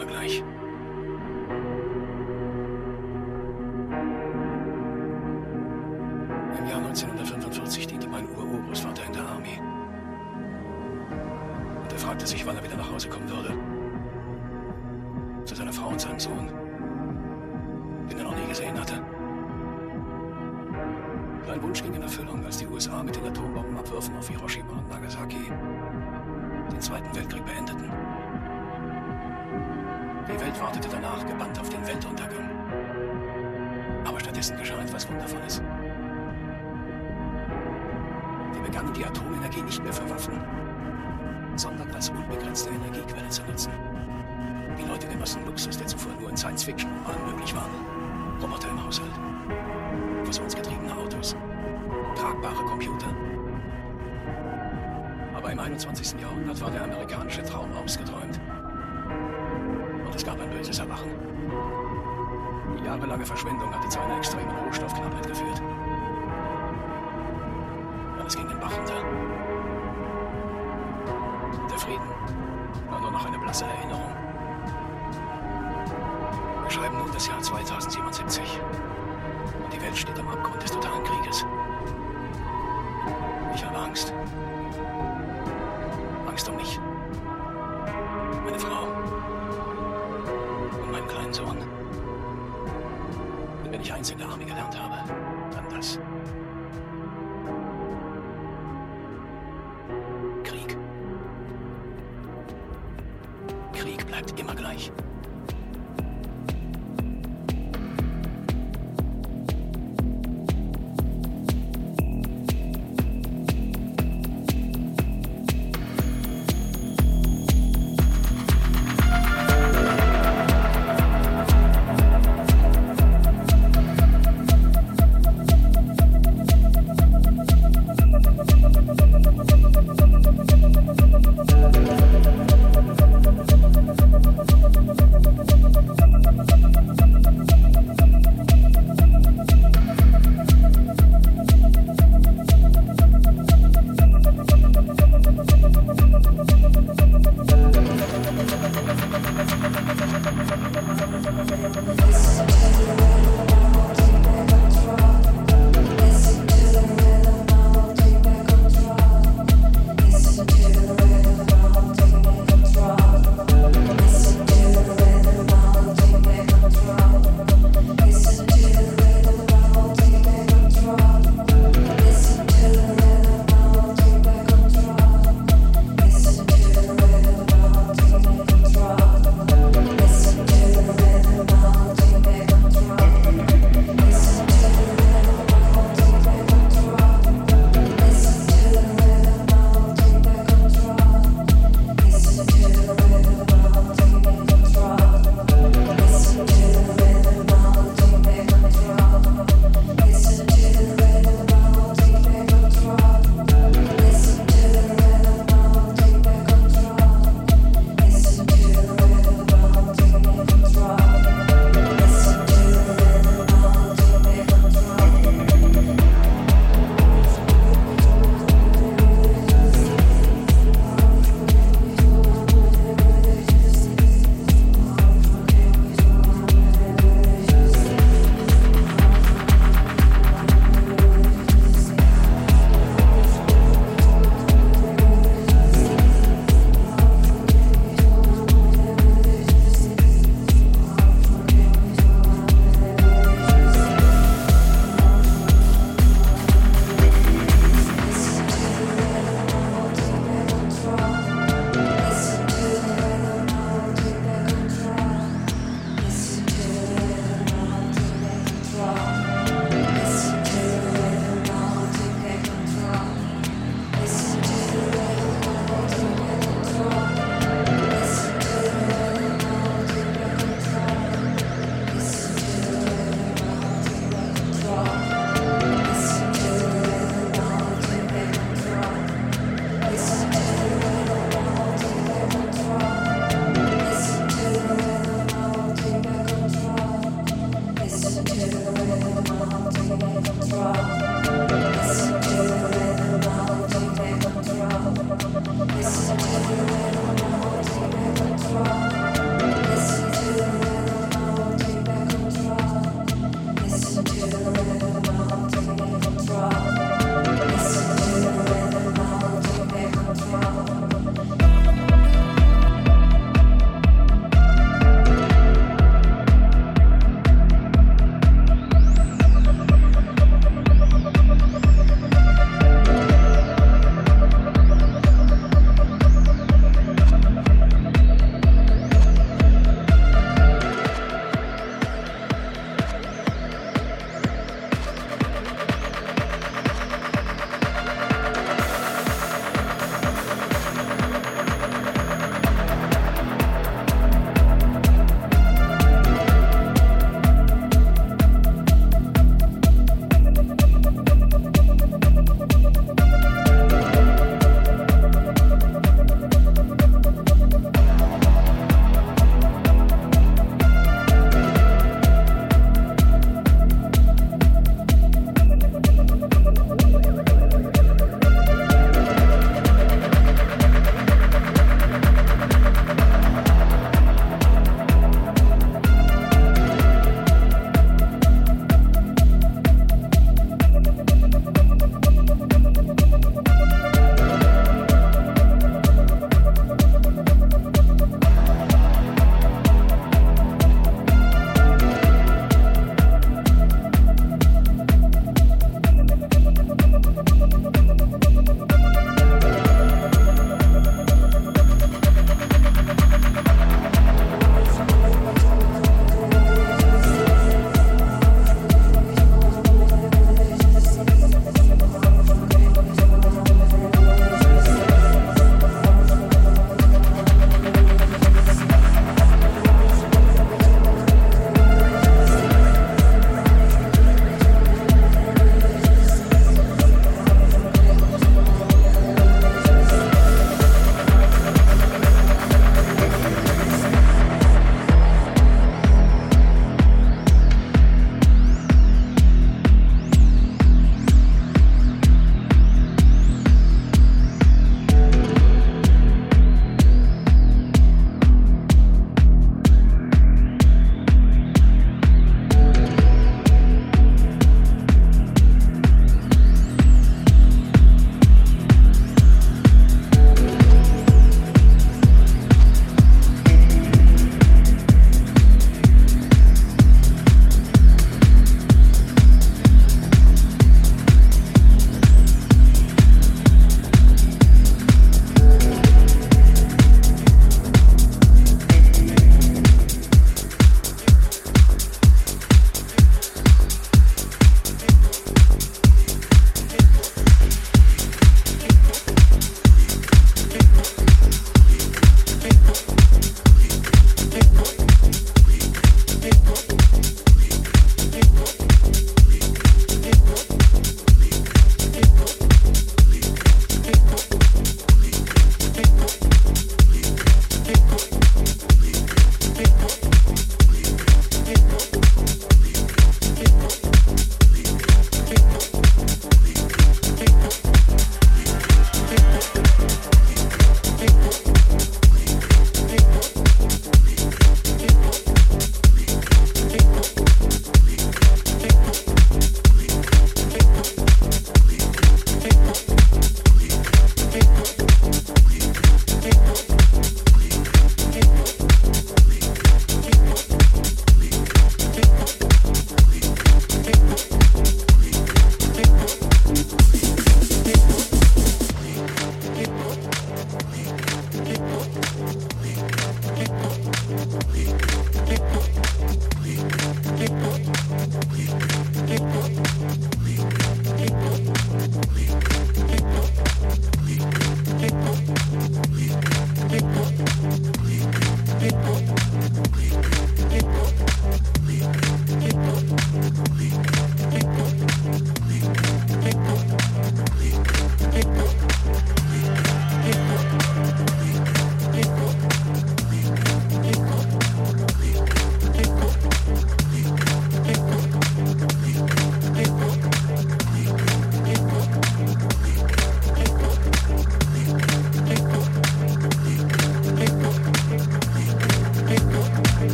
immer gleich. Im Jahr 1945 diente mein Urgroßvater in der Armee. Und er fragte sich, wann er wieder nach Hause kommen würde. Zu seiner Frau und seinem Sohn, den er noch nie gesehen hatte. Sein Wunsch ging in Erfüllung, als die USA mit den Atombombenabwürfen auf Hiroshima und Nagasaki den Zweiten Weltkrieg beendeten. Welt wartete danach gebannt auf den Weltuntergang. Aber stattdessen geschah etwas Wundervolles. Wir begannen die Atomenergie nicht mehr für Waffen, sondern als unbegrenzte Energiequelle zu nutzen. Die Leute genossen Luxus, der zuvor nur in Science-Fiction-Romanen möglich war. Roboter im Haushalt, fusionsgetriebene Autos, tragbare Computer. Aber im 21. Jahrhundert war der amerikanische Traum ausgeträumt. Es gab ein böses Erwachen. Die jahrelange Verschwendung hatte zu einer extremen Rohstoffknappheit geführt. Alles ging den Bach runter. Der Frieden war nur noch eine blasse Erinnerung. Wir schreiben nun das Jahr 2077. Und die Welt steht am Abgrund much.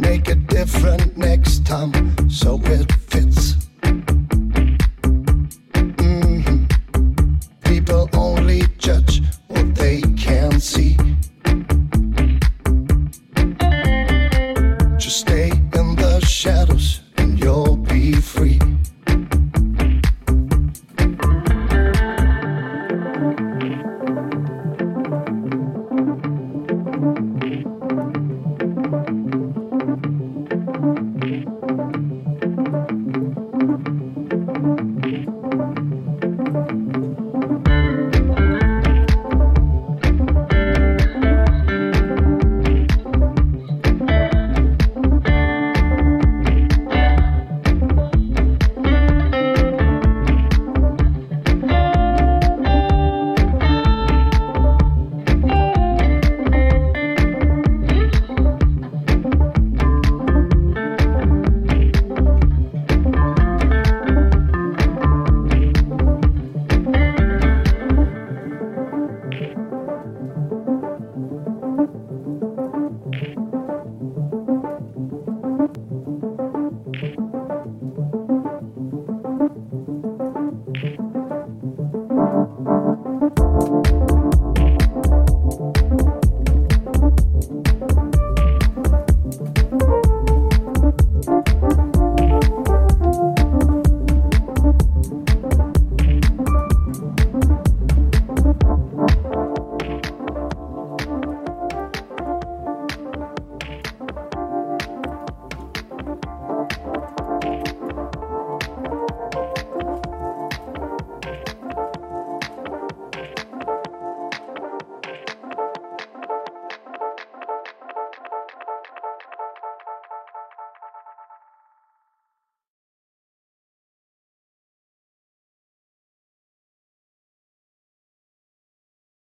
make it different next time so it fits.